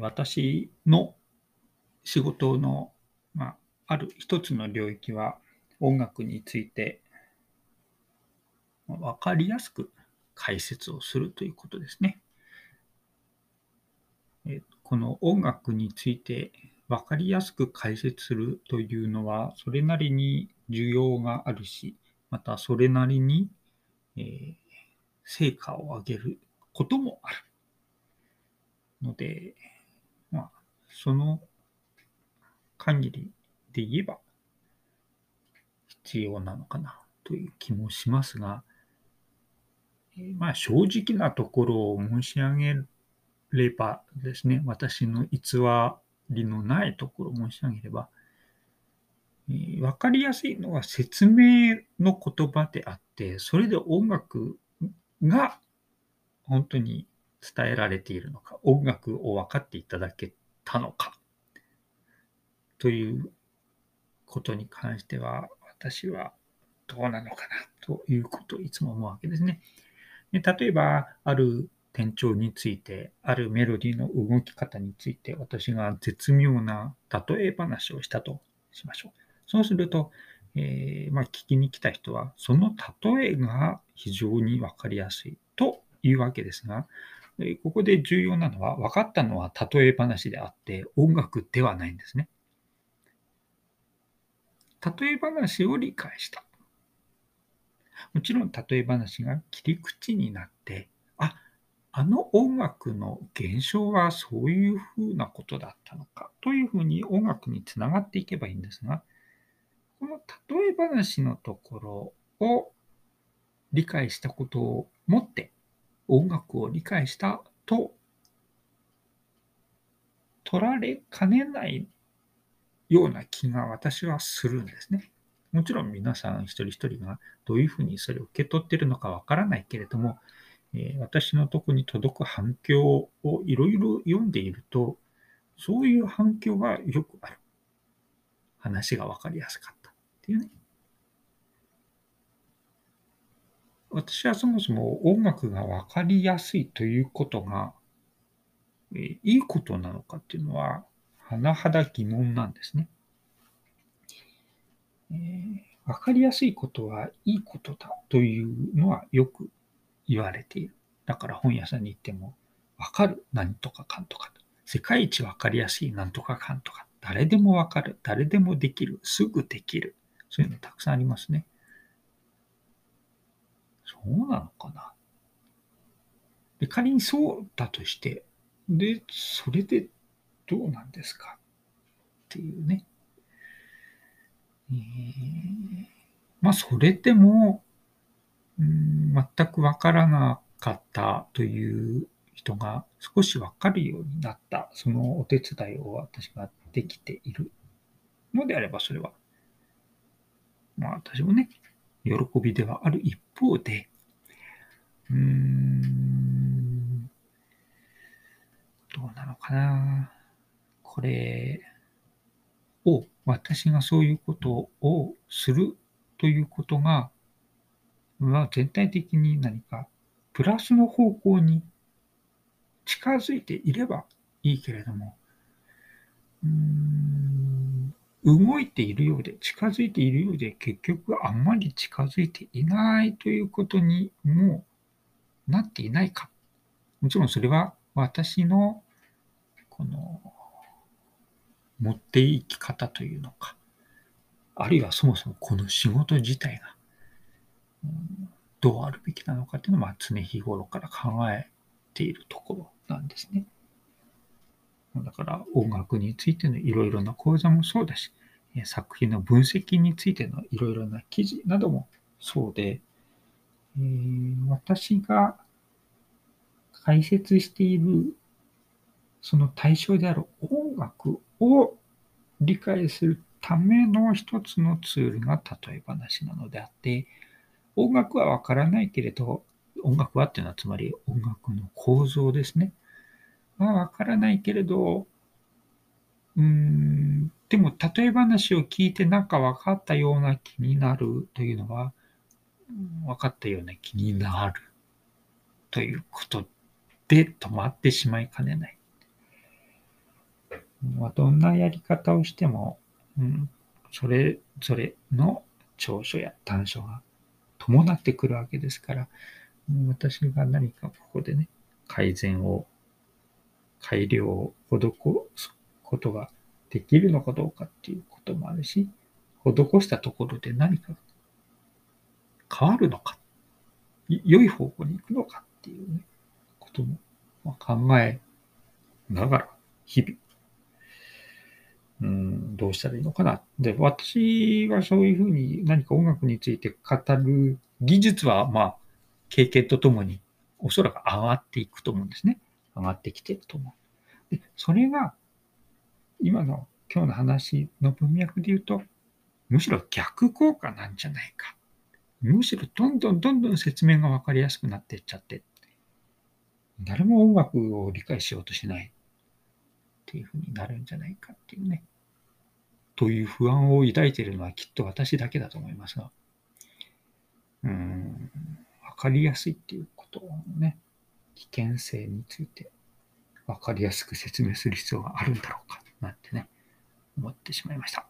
私の仕事の、まあ、ある一つの領域は音楽について分かりやすく解説をするということですね。この音楽について分かりやすく解説するというのはそれなりに需要があるしまたそれなりに、えー、成果を上げることもあるので、その限りで言えば必要なのかなという気もしますが、まあ、正直なところを申し上げればですね、私の偽りのないところを申し上げれば、え分かりやすいのは説明の言葉であって、それで音楽が本当に伝えられているのか、音楽を分かっていただけたのか、ということに関しては、私はどうなのかなということをいつも思うわけですね。で例えば、ある転調について、あるメロディーの動き方について、私が絶妙な例え話をしたとしましょう。そうすると、えー、まあ、聞きに来た人は、その例えが非常に分かりやすいというわけですが、ここで重要なのは、分かったのは例え話であって、音楽ではないんですね。例え話を理解した。もちろん例え話が切り口になって、あ、あの音楽の現象はそういうふうなことだったのかというふうに音楽につながっていけばいいんですが、この例え話のところを理解したことをもって音楽を理解したと取られかねないような気が私はするんですね。もちろん皆さん一人一人がどういうふうにそれを受け取っているのかわからないけれども、えー、私のとこに届く反響をいろいろ読んでいると、そういう反響がよくある。話がわかりやすかったっていうね。私はそもそも音楽がわかりやすいということが、え、いいことなのかっていうのは、甚だ疑問なんですね。えー、分かりやすいことはいいことだというのはよく言われている。だから本屋さんに行っても、分かる何とかかんとか。世界一分かりやすい何とかかんとか。誰でも分かる。誰でもできる。すぐできる。そういうのたくさんありますね。そうなのかな？で仮にそうだとして、で、それでどうなんですか？っていうね。えー、まあ、それでも、うん、全くわからなかったという人が少しわかるようになった、そのお手伝いを私ができているのであれば、それは、まあ私もね、喜びではある一方で、うーん、どうなのかな。これを、私がそういうことをするということが、は全体的に何かプラスの方向に近づいていればいいけれども、うーん動いているようで、近づいているようで、結局あんまり近づいていないということにもなっていないか。もちろんそれは私のこの持っていき方というのか、あるいはそもそもこの仕事自体が、どうあるべきなのかっていうのは常日頃から考えているところなんですね。だから音楽についてのいろいろな講座もそうだし、作品の分析についてのいろいろな記事などもそうで、えー、私が解説しているその対象である音楽を理解するための一つのツールが例え話なのであって、音楽はわからないけれど、音楽はっていうのはつまり音楽の構造ですね。はわからないけれど、うーん、でも例え話を聞いてなんか分かったような気になるというのは、分かったような気になるということで止まってしまいかねない。どんなやり方をしても、うん、それぞれの長所や短所が伴ってくるわけですから、私が何かここでね、改善を、改良を施すことができるのかどうかっていうこともあるし、施したところで何か変わるのか、良い方向に行くのかっていうね、ことも考えながら、日々、うん、どうしたらいいのかな。で、私はそういうふうに何か音楽について語る技術は、まあ、経験とともにおそらく上がっていくと思うんですね。上がってきてると思う。で、それが、今の今日の話の文脈で言うと、むしろ逆効果なんじゃないか。むしろどんどんどんどん説明がわかりやすくなっていっちゃって、誰も音楽を理解しようとしないっていうふうになるんじゃないかっていうね。という不安を抱いているのはきっと私だけだと思いますが、うん、わかりやすいっていう、危険性について分かりやすく説明する必要があるんだろうか、なんてね、思ってしまいました。